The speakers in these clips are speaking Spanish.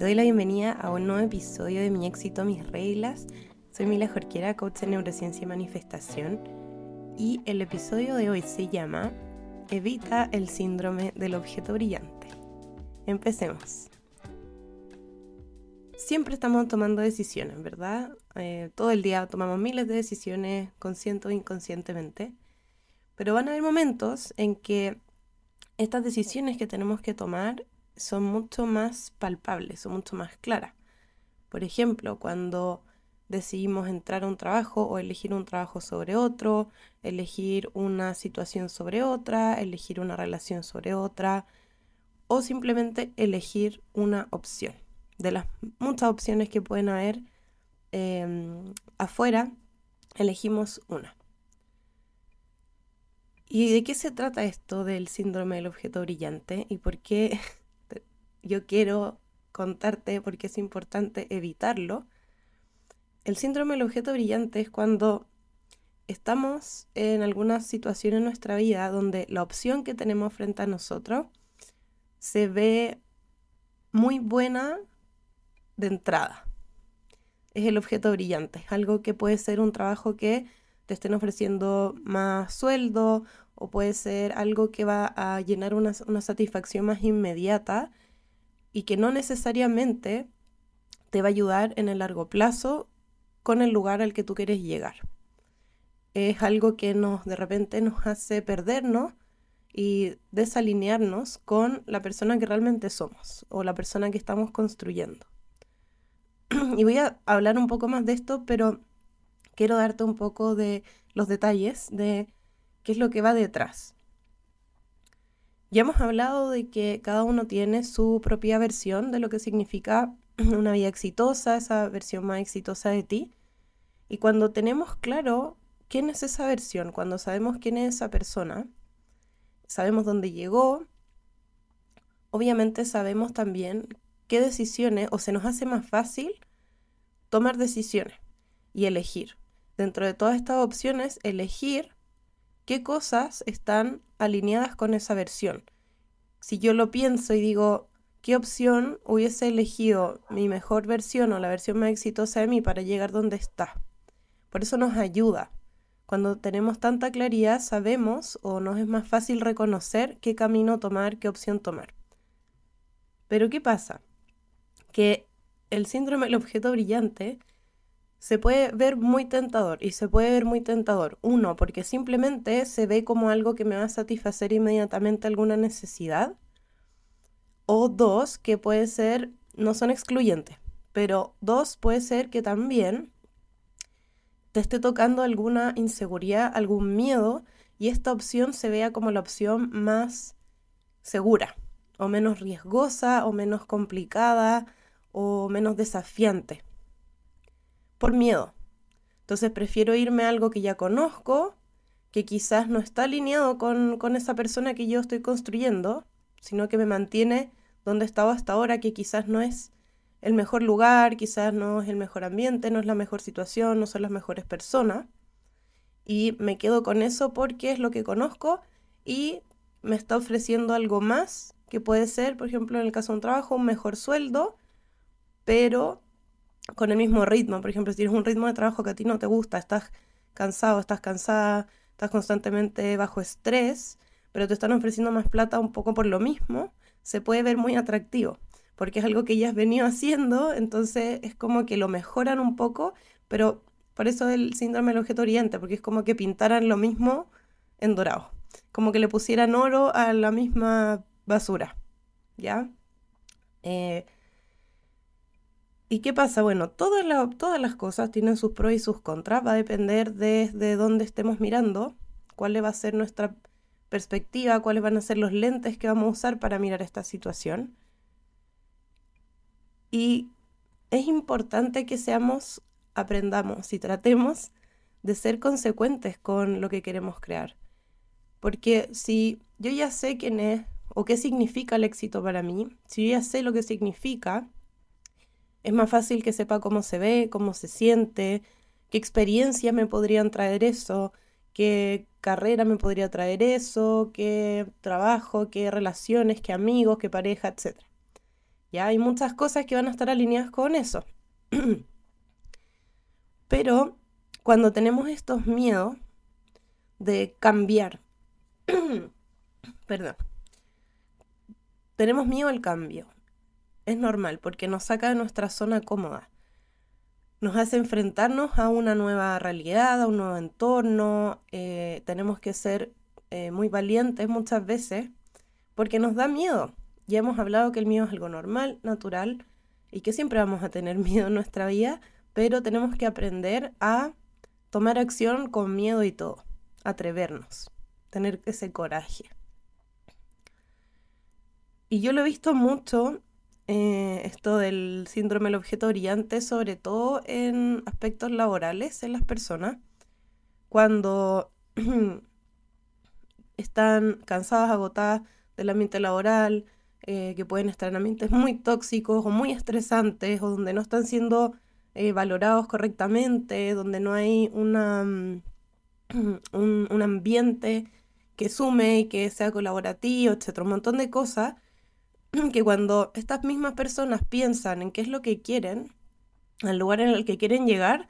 Te doy la bienvenida a un nuevo episodio de Mi éxito, mis reglas. Soy Mila Jorquera, coach en neurociencia y manifestación. Y el episodio de hoy se llama Evita el síndrome del objeto brillante. Empecemos. Siempre estamos tomando decisiones, ¿verdad? Eh, todo el día tomamos miles de decisiones, consciente o inconscientemente. Pero van a haber momentos en que estas decisiones que tenemos que tomar son mucho más palpables, son mucho más claras. Por ejemplo, cuando decidimos entrar a un trabajo o elegir un trabajo sobre otro, elegir una situación sobre otra, elegir una relación sobre otra, o simplemente elegir una opción. De las muchas opciones que pueden haber em, afuera, elegimos una. ¿Y de qué se trata esto del síndrome del objeto brillante? ¿Y por qué yo quiero contarte por qué es importante evitarlo? El síndrome del objeto brillante es cuando estamos en alguna situación en nuestra vida donde la opción que tenemos frente a nosotros se ve muy buena de entrada. Es el objeto brillante, algo que puede ser un trabajo que te estén ofreciendo más sueldo o puede ser algo que va a llenar una, satisfacción más inmediata y que no necesariamente te va a ayudar en el largo plazo con el lugar al que tú quieres llegar. Es algo que nos de repente nos hace perdernos y desalinearnos con la persona que realmente somos o la persona que estamos construyendo. y voy a hablar un poco más de esto, pero quiero darte un poco de los detalles de qué es lo que va detrás. Ya hemos hablado de que cada uno tiene su propia versión de lo que significa una vida exitosa, esa versión más exitosa de ti. Y cuando tenemos claro quién es esa versión, cuando sabemos quién es esa persona, sabemos dónde llegó, obviamente sabemos también qué decisiones, o se nos hace más fácil tomar decisiones y elegir dentro de todas estas opciones, elegir qué cosas están alineadas con esa versión. Si yo lo pienso y digo, ¿qué opción hubiese elegido mi mejor versión o la versión más exitosa de mí para llegar donde está? Por eso nos ayuda. Cuando tenemos tanta claridad, sabemos o nos es más fácil reconocer qué camino tomar, qué opción tomar. Pero ¿qué pasa? Que el síndrome del objeto brillante se puede ver muy tentador y se puede ver muy tentador. Uno, porque simplemente se ve como algo que me va a satisfacer inmediatamente alguna necesidad. O dos, que puede ser, no son excluyentes, pero dos, puede ser que también te esté tocando alguna inseguridad, algún miedo y esta opción se vea como la opción más segura o menos riesgosa o menos complicada o menos desafiante por miedo. Entonces prefiero irme a algo que ya conozco, que quizás no está alineado con, con esa persona que yo estoy construyendo, sino que me mantiene donde he estado hasta ahora, que quizás no es el mejor lugar, quizás no es el mejor ambiente, no es la mejor situación, no son las mejores personas. Y me quedo con eso porque es lo que conozco y me está ofreciendo algo más, que puede ser, por ejemplo, en el caso de un trabajo, un mejor sueldo, pero con el mismo ritmo. Por ejemplo, si tienes un ritmo de trabajo que a ti no te gusta, estás cansado, estás cansada, estás constantemente bajo estrés, pero te están ofreciendo más plata un poco por lo mismo, se puede ver muy atractivo, porque es algo que ya has venido haciendo, entonces es como que lo mejoran un poco, pero por eso el síndrome del objeto oriente, porque es como que pintaran lo mismo en dorado, como que le pusieran oro a la misma basura, ¿ya? Eh, ¿Y qué pasa? Bueno, todas, todas las cosas tienen sus pros y sus contras, va a depender desde dónde estemos mirando, cuál va a ser nuestra perspectiva, cuáles van a ser los lentes que vamos a usar para mirar esta situación. Y es importante que seamos, aprendamos y tratemos de ser consecuentes con lo que queremos crear. Porque si yo ya sé quién es o qué significa el éxito para mí, si yo ya sé lo que significa, es más fácil que sepa cómo se ve, cómo se siente, qué experiencias me podrían traer eso, qué carrera me podría traer eso, qué trabajo, qué relaciones, qué amigos, qué pareja, etc. Ya hay muchas cosas que van a estar alineadas con eso. Pero cuando tenemos estos miedos de cambiar, perdón, tenemos miedo al cambio. Es normal porque nos saca de nuestra zona cómoda. Nos hace enfrentarnos a una nueva realidad, a un nuevo entorno. Eh, tenemos que ser eh, muy valientes muchas veces porque nos da miedo. Ya hemos hablado que el miedo es algo normal, natural y que siempre vamos a tener miedo en nuestra vida, pero tenemos que aprender a tomar acción con miedo y todo, atrevernos, tener ese coraje. Y yo lo he visto mucho, eh, esto del síndrome del objeto brillante, sobre todo en aspectos laborales en las personas, cuando están cansadas, agotadas del ambiente laboral, eh, que pueden estar en ambientes muy tóxicos o muy estresantes o donde no están siendo eh, valorados correctamente, donde no hay una, mm, un, ambiente que sume y que sea colaborativo, etcétera, un montón de cosas que cuando estas mismas personas piensan en qué es lo que quieren, al lugar en el que quieren llegar,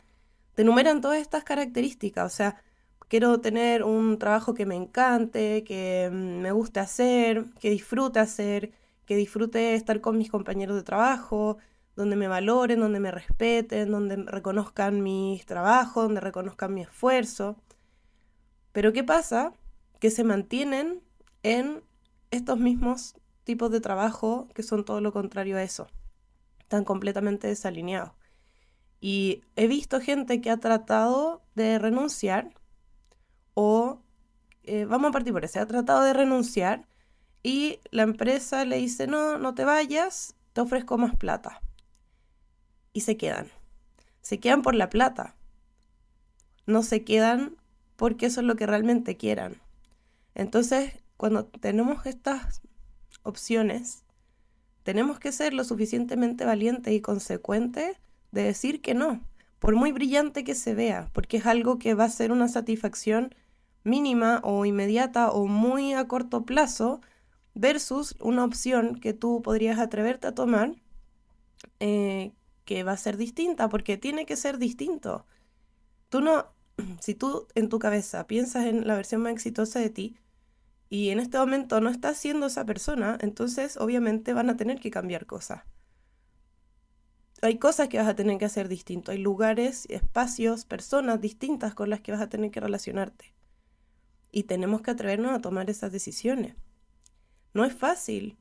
te enumeran todas estas características, o sea, quiero tener un trabajo que me encante, que mm, me guste hacer, que disfrute hacer, que disfrute estar con mis compañeros de trabajo, donde me valoren, donde me respeten, donde reconozcan mis trabajos, donde reconozcan mi esfuerzo. Pero ¿qué pasa? Que se mantienen en estos mismos tipos de trabajo que son todo lo contrario a eso. Están completamente desalineados. Y he visto gente que ha tratado de renunciar o, eh, vamos a partir por eso, ha tratado de renunciar y la empresa le dice, no, no te vayas, te ofrezco más plata. Y se quedan. Se quedan por la plata. No se quedan porque eso es lo que realmente quieran. Entonces, cuando tenemos estas opciones, tenemos que ser lo suficientemente valientes y consecuentes de decir que no, por muy brillante que se vea, porque es algo que va a ser una satisfacción mínima o inmediata o muy a corto plazo, versus una opción que tú podrías atreverte a tomar eh, que va a ser distinta, porque tiene que ser distinto. Tú no, si tú en tu cabeza piensas en la versión más exitosa de ti y en este momento no estás siendo esa persona, entonces obviamente van a tener que cambiar cosas. Hay cosas que vas a tener que hacer distinto, hay lugares, espacios, personas distintas con las que vas a tener que relacionarte. Y tenemos que atrevernos a tomar esas decisiones. No es fácil.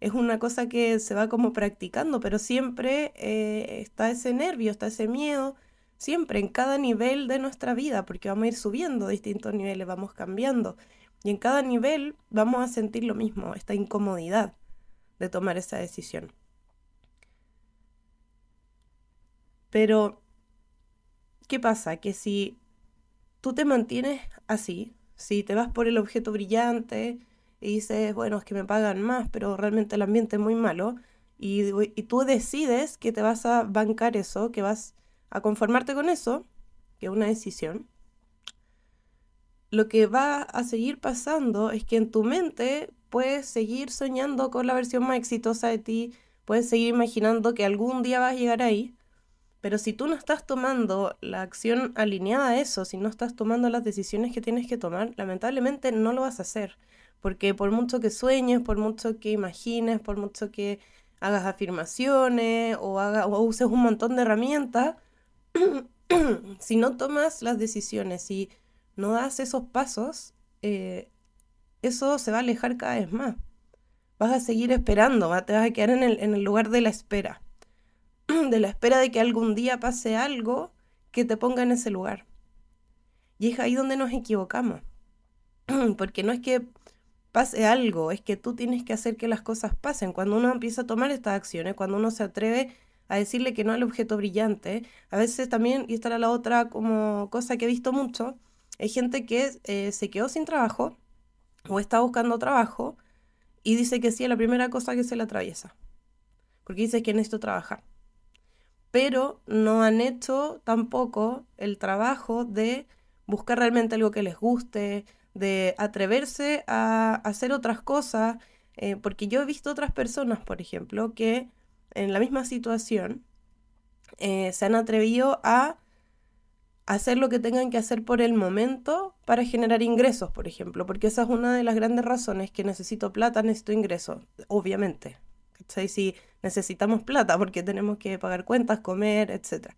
Es una cosa que se va como practicando, pero siempre eh, está ese nervio, está ese miedo, siempre en cada nivel de nuestra vida, porque vamos a ir subiendo distintos niveles, vamos cambiando. Y en cada nivel vamos a sentir lo mismo, esta incomodidad de tomar esa decisión. Pero, ¿qué pasa? Que si tú te mantienes así, si te vas por el objeto brillante, y dices, bueno, es que me pagan más, pero realmente el ambiente es muy malo, y, tú decides que te vas a bancar eso, que vas a conformarte con eso, que es una decisión, lo que va a seguir pasando es que en tu mente puedes seguir soñando con la versión más exitosa de ti, puedes seguir imaginando que algún día vas a llegar ahí, pero si tú no estás tomando la acción alineada a eso, si no estás tomando las decisiones que tienes que tomar, lamentablemente no lo vas a hacer. Porque por mucho que sueñes, por mucho que imagines, por mucho que hagas afirmaciones o, haga, o uses un montón de herramientas, si no tomas las decisiones y no das esos pasos, eh, eso se va a alejar cada vez más. Vas a seguir esperando, te vas a quedar en el, lugar de la espera. de la espera de que algún día pase algo que te ponga en ese lugar. Y es ahí donde nos equivocamos. Porque no es que pase algo, es que tú tienes que hacer que las cosas pasen. Cuando uno empieza a tomar estas acciones, cuando uno se atreve a decirle que no al objeto brillante, a veces también, y esta era la otra como cosa que he visto mucho, hay gente que eh, se quedó sin trabajo o está buscando trabajo y dice que sí a la primera cosa que se le atraviesa. Porque dice que necesito trabajar. Pero no han hecho tampoco el trabajo de buscar realmente algo que les guste, de atreverse a hacer otras cosas, Eh, porque yo he visto otras personas, por ejemplo, que en la misma situación eh, se han atrevido a hacer lo que tengan que hacer por el momento para generar ingresos, por ejemplo, porque esa es una de las grandes razones que necesito plata, necesito ingresos, obviamente. Si necesitamos plata porque tenemos que pagar cuentas, comer, etc.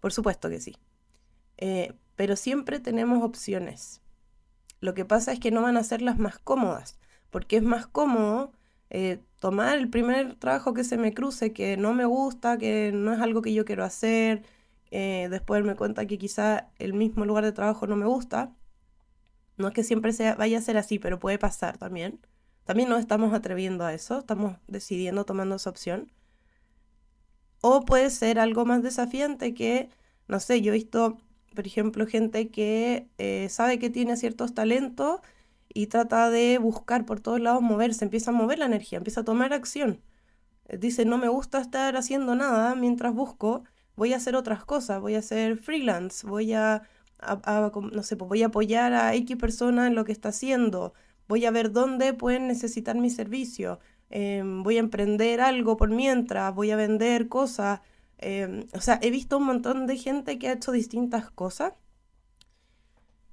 Por supuesto que sí. Eh, pero siempre tenemos opciones. Lo que pasa es que no van a ser las más cómodas, porque es más cómodo eh, tomar el primer trabajo que se me cruce, que no me gusta, que no es algo que yo quiero hacer, eh, después me cuenta que quizá el mismo lugar de trabajo no me gusta. No es que siempre sea, vaya a ser así, pero puede pasar también. También nos estamos atreviendo a eso, estamos decidiendo, tomando esa opción. O puede ser algo más desafiante que, no sé, yo he visto, por ejemplo, gente que eh, sabe que tiene ciertos talentos y trata de buscar por todos lados moverse, empieza a mover la energía, empieza a tomar acción. Dice, no me gusta estar haciendo nada mientras busco voy a hacer otras cosas, voy a hacer freelance, voy a, no sé, pues voy a apoyar a X persona en lo que está haciendo, voy a ver dónde pueden necesitar mi servicio, em, voy a emprender algo por mientras, voy a vender cosas. Em, o sea, he visto un montón de gente que ha hecho distintas cosas.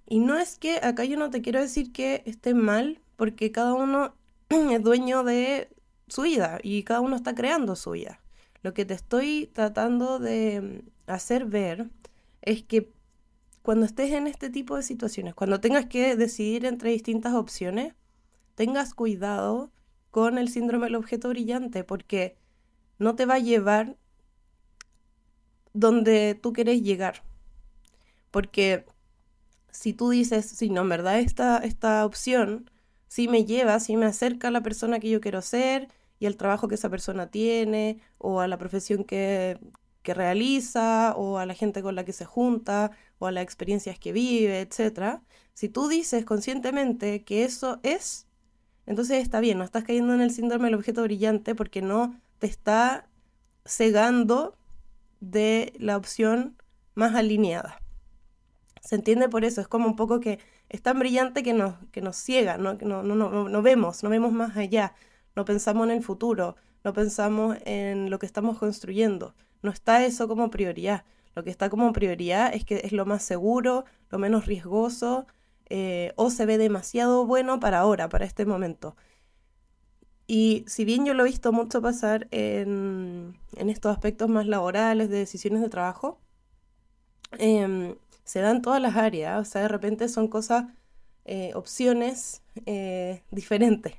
Y no es que acá yo no te quiero decir que esté mal, porque cada uno es dueño de su vida y cada uno está creando su vida. Lo que te estoy tratando de hacer ver es que cuando estés en este tipo de situaciones, cuando tengas que decidir entre distintas opciones, tengas cuidado con el síndrome del objeto brillante, porque no te va a llevar donde tú quieres llegar. Porque si tú dices, sí, no, en verdad esta, esta opción sí me lleva, sí me acerca a la persona que yo quiero ser, y el trabajo que esa persona tiene, o a la profesión que, realiza, o a la gente con la que se junta, o a las experiencias que vive, etc. Si tú dices conscientemente que eso es, entonces está bien, no estás cayendo en el síndrome del objeto brillante porque no te está cegando de la opción más alineada. ¿Se entiende por eso? Es como un poco que es tan brillante que nos, que nos ciega, ¿no? No, no, no, no vemos, no vemos más allá no pensamos en el futuro, no pensamos en lo que estamos construyendo. No está eso como prioridad. Lo que está como prioridad es que es lo más seguro, lo menos riesgoso, eh, o se ve demasiado bueno para ahora, para este momento. Y si bien yo lo he visto mucho pasar en, estos aspectos más laborales, de decisiones de trabajo, em, se dan todas las áreas, o sea, de repente son cosas, eh, opciones eh, diferentes.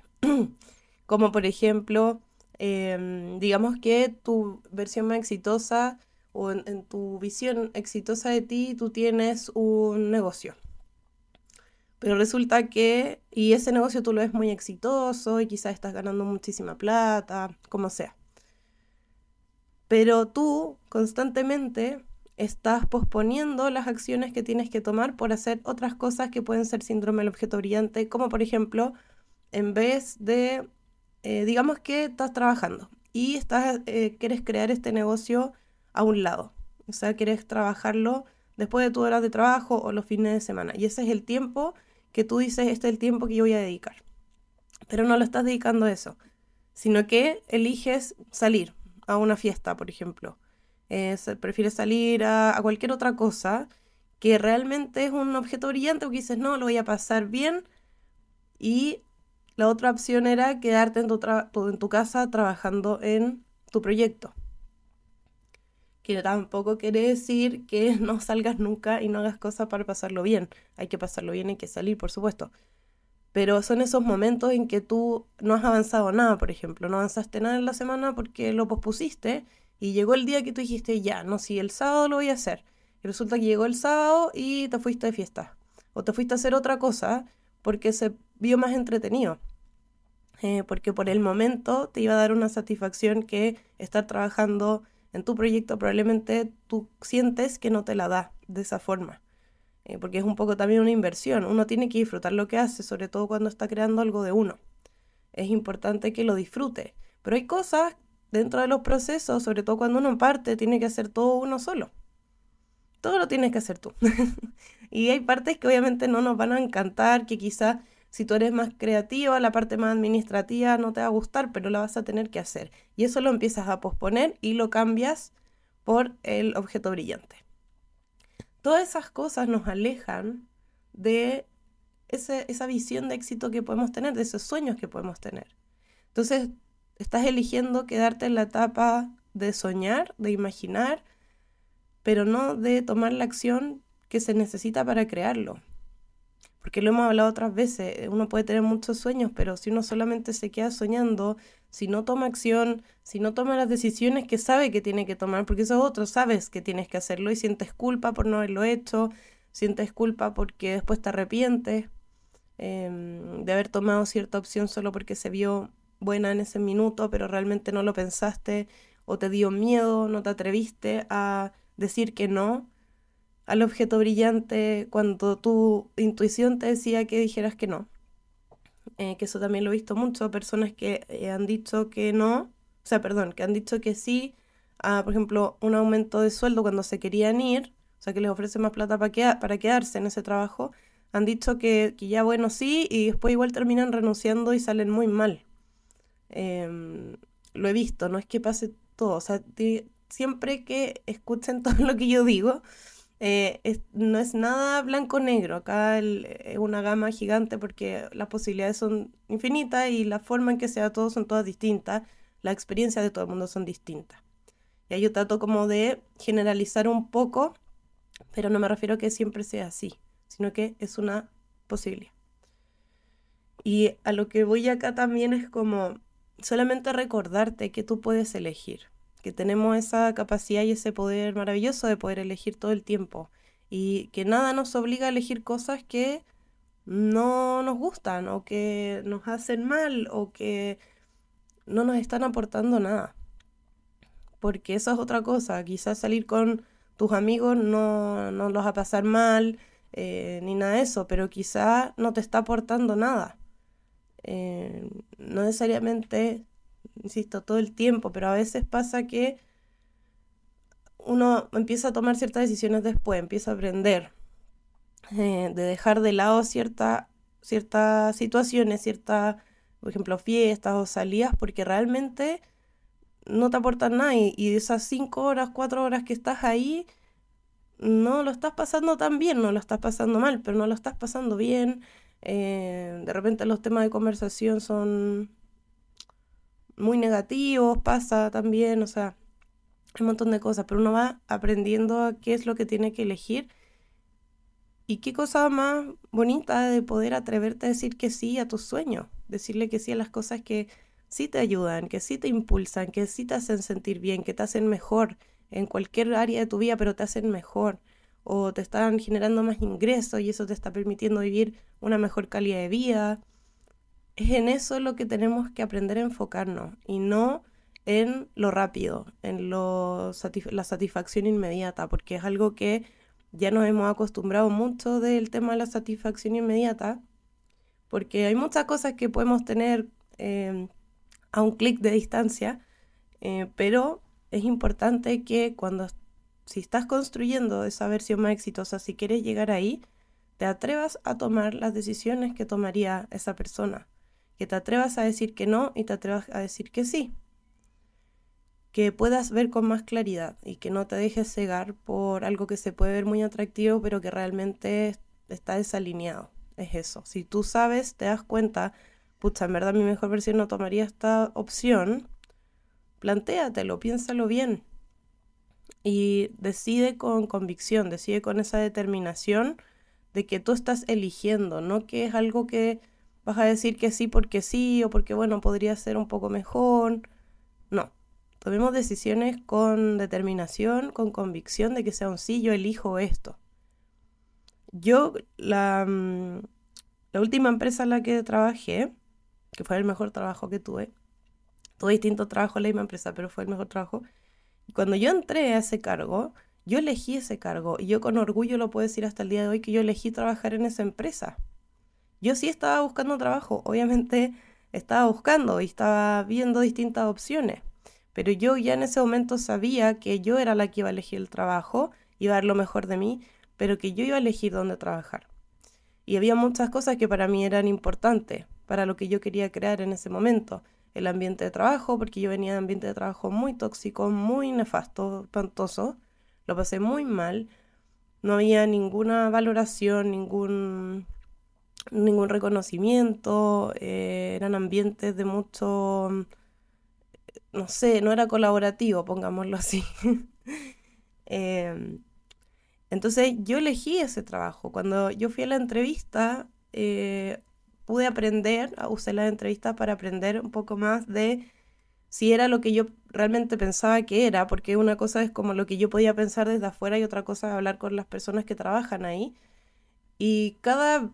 Como por ejemplo, em, digamos que tu versión más exitosa o en, tu visión exitosa de ti, tú tienes un negocio. Pero resulta que, y ese negocio tú lo ves muy exitoso y quizás estás ganando muchísima plata, como sea. Pero tú constantemente estás posponiendo las acciones que tienes que tomar por hacer otras cosas que pueden ser síndrome del objeto brillante, como por ejemplo, en vez de eh, digamos que estás trabajando y estás, eh, quieres crear este negocio a un lado. O sea, quieres trabajarlo después de tu hora de trabajo o los fines de semana. Y ese es el tiempo que tú dices, este es el tiempo que yo voy a dedicar. Pero no lo estás dedicando a eso, sino que eliges salir a una fiesta, por ejemplo. Eh, prefieres salir a, a, cualquier otra cosa que realmente es un objeto brillante, porque dices, no, lo voy a pasar bien y la otra opción era quedarte en tu, casa trabajando en tu proyecto. Que tampoco quiere decir que no salgas nunca y no hagas cosas para pasarlo bien. Hay que pasarlo bien, hay que salir, por supuesto. Pero son esos momentos en que tú no has avanzado nada, por ejemplo. No avanzaste nada en la semana porque lo pospusiste y llegó el día que tú dijiste, ya, no, si el sábado lo voy a hacer. Y resulta que llegó el sábado y te fuiste de fiesta. O te fuiste a hacer otra cosa porque se vio más entretenido. Eh, porque por el momento te iba a dar una satisfacción que estar trabajando en tu proyecto probablemente tú sientes que no te la da de esa forma. Eh, porque es un poco también una inversión. Uno tiene que disfrutar lo que hace, sobre todo cuando está creando algo de uno. Es importante que lo disfrute. Pero hay cosas dentro de los procesos, sobre todo cuando uno parte, tiene que hacer todo uno solo. Todo lo tienes que hacer tú. y hay partes que obviamente no nos van a encantar, que quizá Si tú eres más creativa, la parte más administrativa no te va a gustar, pero la vas a tener que hacer. Y eso lo empiezas a posponer y lo cambias por el objeto brillante. Todas esas cosas nos alejan de esa visión de éxito que podemos tener, de esos sueños que podemos tener. Entonces, estás eligiendo quedarte en la etapa de soñar, de imaginar, pero no de tomar la acción que se necesita para crearlo. Porque lo hemos hablado otras veces, uno puede tener muchos sueños, pero si uno solamente se queda soñando, si no toma acción, si no toma las decisiones que sabe que tiene que tomar, porque eso es otro, sabes que tienes que hacerlo y sientes culpa por no haberlo hecho, sientes culpa porque después te arrepientes em, de haber tomado cierta opción solo porque se vio buena en ese minuto, pero realmente no lo pensaste o te dio miedo, no te atreviste a decir que no al objeto brillante cuando tu intuición te decía que dijeras que no. Eh, que eso también lo he visto mucho, personas que eh, han dicho que no, o sea, perdón, que han dicho que sí a, por ejemplo, un aumento de sueldo cuando se querían ir, o sea, que les ofrece más plata para, para quedarse en ese trabajo, han dicho que, que, ya bueno sí y después igual terminan renunciando y salen muy mal. Em, lo he visto, no es que pase todo, o sea, siempre que escuchen todo lo que yo digo, eh, no es nada blanco-negro, acá es una gama gigante porque las posibilidades son infinitas y la forma en que sea todo son todas distintas, las experiencias de todo el mundo son distintas. Y ahí yo trato como de generalizar un poco, pero no me refiero a que siempre sea así, sino que es una posibilidad. Y a lo que voy acá también es como solamente recordarte que tú puedes elegir que tenemos esa capacidad y ese poder maravilloso de poder elegir todo el tiempo y que nada nos obliga a elegir cosas que no nos gustan o que nos hacen mal o que no nos están aportando nada. Porque eso es otra cosa, quizás salir con tus amigos no, no los va a pasar mal eh, ni nada de eso, pero quizás no te está aportando nada. Eh, no necesariamente insisto, todo el tiempo, pero a veces pasa que uno empieza a tomar ciertas decisiones después, empieza a aprender eh, de dejar de lado cierta, ciertas situaciones, ciertas, por ejemplo, fiestas o salidas, porque realmente no te aportan nada y, y, esas cinco horas, cuatro horas que estás ahí, no lo estás pasando tan bien, no lo estás pasando mal, pero no lo estás pasando bien. Eh, de repente los temas de conversación son muy negativos, pasa también, o sea, un montón de cosas, pero uno va aprendiendo qué es lo que tiene que elegir y qué cosa más bonita de poder atreverte a decir que sí a tus sueños, decirle que sí a las cosas que sí te ayudan, que sí te impulsan, que sí te hacen sentir bien, que te hacen mejor en cualquier área de tu vida, pero te hacen mejor o te están generando más ingresos y eso te está permitiendo vivir una mejor calidad de vida es en eso lo que tenemos que aprender a enfocarnos y no en lo rápido, en lo la satisfacción inmediata, porque es algo que ya nos hemos acostumbrado mucho del tema de la satisfacción inmediata, porque hay muchas cosas que podemos tener eh, a un clic de distancia, eh, pero es importante que cuando, si estás construyendo esa versión más exitosa, si quieres llegar ahí, te atrevas a tomar las decisiones que tomaría esa persona que te atrevas a decir que no y te atrevas a decir que sí. Que puedas ver con más claridad y que no te dejes cegar por algo que se puede ver muy atractivo pero que realmente está desalineado. Es eso. Si tú sabes, te das cuenta, pucha, en verdad mi mejor versión no tomaría esta opción, plantéatelo, piénsalo bien. Y decide con convicción, decide con esa determinación de que tú estás eligiendo, no que es algo que vas a decir que sí porque sí o porque, bueno, podría ser un poco mejor. No, tomemos decisiones con determinación, con convicción de que sea un sí, yo elijo esto. Yo, la, mm, la última empresa en la que trabajé, que fue el mejor trabajo que tuve, tuve distintos trabajos en la misma empresa, pero fue el mejor trabajo. Cuando yo entré a ese cargo, yo elegí ese cargo y yo con orgullo lo puedo decir hasta el día de hoy que yo elegí trabajar en esa empresa. Yo sí estaba buscando trabajo, obviamente estaba buscando y estaba viendo distintas opciones, pero yo ya en ese momento sabía que yo era la que iba a elegir el trabajo, iba a dar lo mejor de mí, pero que yo iba a elegir dónde trabajar. Y había muchas cosas que para mí eran importantes, para lo que yo quería crear en ese momento. El ambiente de trabajo, porque yo venía de ambiente de trabajo muy tóxico, muy nefasto, espantoso. Lo pasé muy mal. No había ninguna valoración, ningún, ningún reconocimiento. Eh, eran ambientes de mucho, no sé, no era colaborativo, pongámoslo así. Em, entonces yo elegí ese trabajo. Cuando yo fui a la entrevista, eh, pude aprender, usé la entrevista para aprender un poco más de si era lo que yo realmente pensaba que era, porque una cosa es como lo que yo podía pensar desde afuera y otra cosa es hablar con las personas que trabajan ahí. Y cada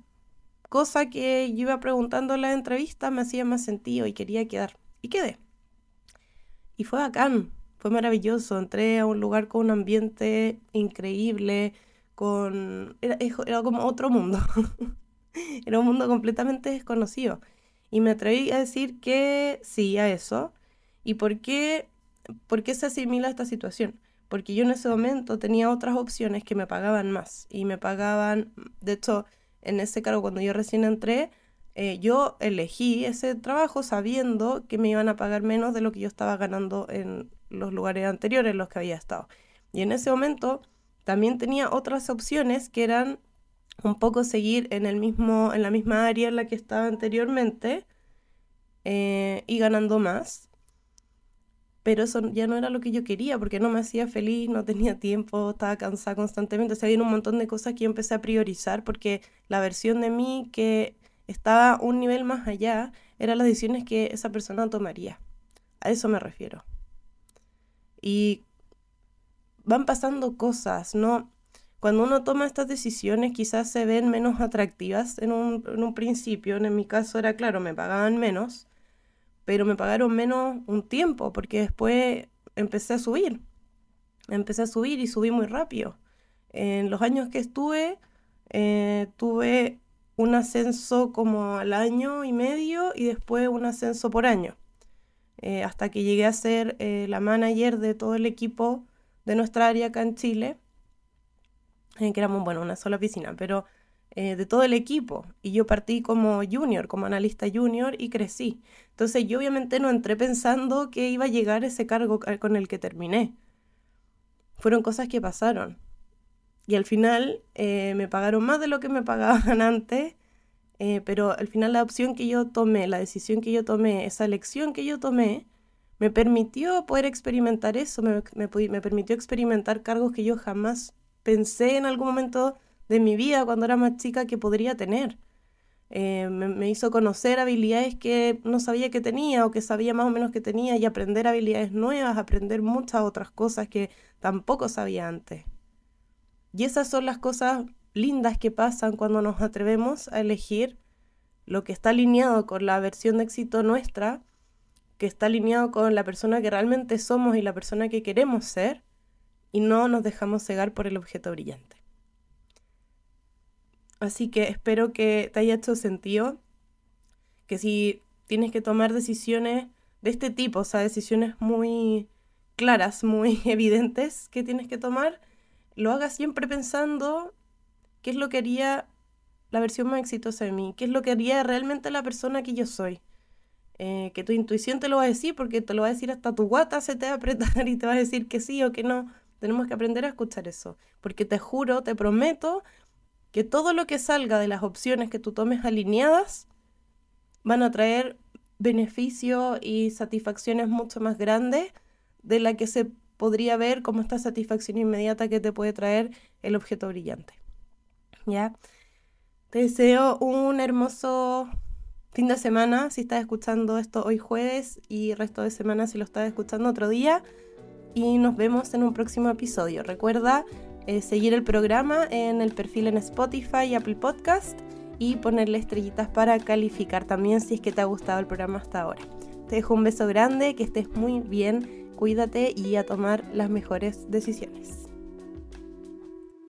cosa que yo iba preguntando en la entrevista me hacía más sentido y quería quedar. Y quedé. Y fue bacán, fue maravilloso. Entré a un lugar con un ambiente increíble, con... Era, como otro mundo. era un mundo completamente desconocido. Y me atreví a decir que sí a eso. ¿Y por qué, por qué se asimila esta situación? Porque yo en ese momento tenía otras opciones que me pagaban más. Y me pagaban, de hecho, en ese cargo cuando yo recién entré, eh, yo elegí ese trabajo sabiendo que me iban a pagar menos de lo que yo estaba ganando en los lugares anteriores en los que había estado. Y en ese momento también tenía otras opciones que eran un poco seguir en, el mismo, en la misma área en la que estaba anteriormente eh, y ganando más. Pero eso ya no era lo que yo quería porque no me hacía feliz, no tenía tiempo, estaba cansada constantemente. O sea, había un montón de cosas que yo empecé a priorizar porque la versión de mí que estaba un nivel más allá eran las decisiones que esa persona tomaría. A eso me refiero. Y van pasando cosas, ¿no? Cuando uno toma estas decisiones quizás se ven menos atractivas en un, en un principio. En mi caso era claro, me pagaban menos, pero me pagaron menos un tiempo porque después empecé a subir. Empecé a subir y subí muy rápido. En los años que estuve, eh, tuve un ascenso como al año y medio y después un ascenso por año. Eh, hasta que llegué a ser eh, la manager de todo el equipo de nuestra área acá en Chile, eh, que éramos, bueno, una sola piscina, pero de todo el equipo. Y yo partí como junior, como analista junior y crecí. Entonces yo obviamente no entré pensando que iba a llegar ese cargo con el que terminé. Fueron cosas que pasaron. Y al final me pagaron más de lo que me pagaban antes eh, pero al final la opción que yo tomé, la decisión que yo tomé, esa elección que yo tomé, me permitió poder experimentar eso, me, me, permitió experimentar cargos que yo jamás pensé en algún momento de mi vida cuando era más chica que podría tener. Eh, me, me, hizo conocer habilidades que no sabía que tenía o que sabía más o menos que tenía y aprender habilidades nuevas, aprender muchas otras cosas que tampoco sabía antes. Y esas son las cosas lindas que pasan cuando nos atrevemos a elegir lo que está alineado con la versión de éxito nuestra, que está alineado con la persona que realmente somos y la persona que queremos ser, y no nos dejamos cegar por el objeto brillante. Así que espero que te haya hecho sentido, que si tienes que tomar decisiones de este tipo, o sea, decisiones muy claras, muy evidentes que tienes que tomar, lo hagas siempre pensando qué es lo que haría la versión más exitosa de mí, qué es lo que haría realmente la persona que yo soy. Eh, que tu intuición te lo va a decir, porque te lo va a decir hasta tu guata se te va a apretar y te va a decir que sí o que no. Tenemos que aprender a escuchar eso, porque te juro, te prometo que todo lo que salga de las opciones que tú tomes alineadas van a traer beneficios y satisfacciones mucho más grandes de la que se podría ver como esta satisfacción inmediata que te puede traer el objeto brillante. ¿ya? Te deseo un hermoso fin de semana si estás escuchando esto hoy jueves y resto de semana si lo estás escuchando otro día. Y nos vemos en un próximo episodio. Recuerda eh, seguir el programa en el perfil en Spotify y Apple Podcast y ponerle estrellitas para calificar también si es que te ha gustado el programa hasta ahora. Te dejo un beso grande, que estés muy bien, cuídate y a tomar las mejores decisiones.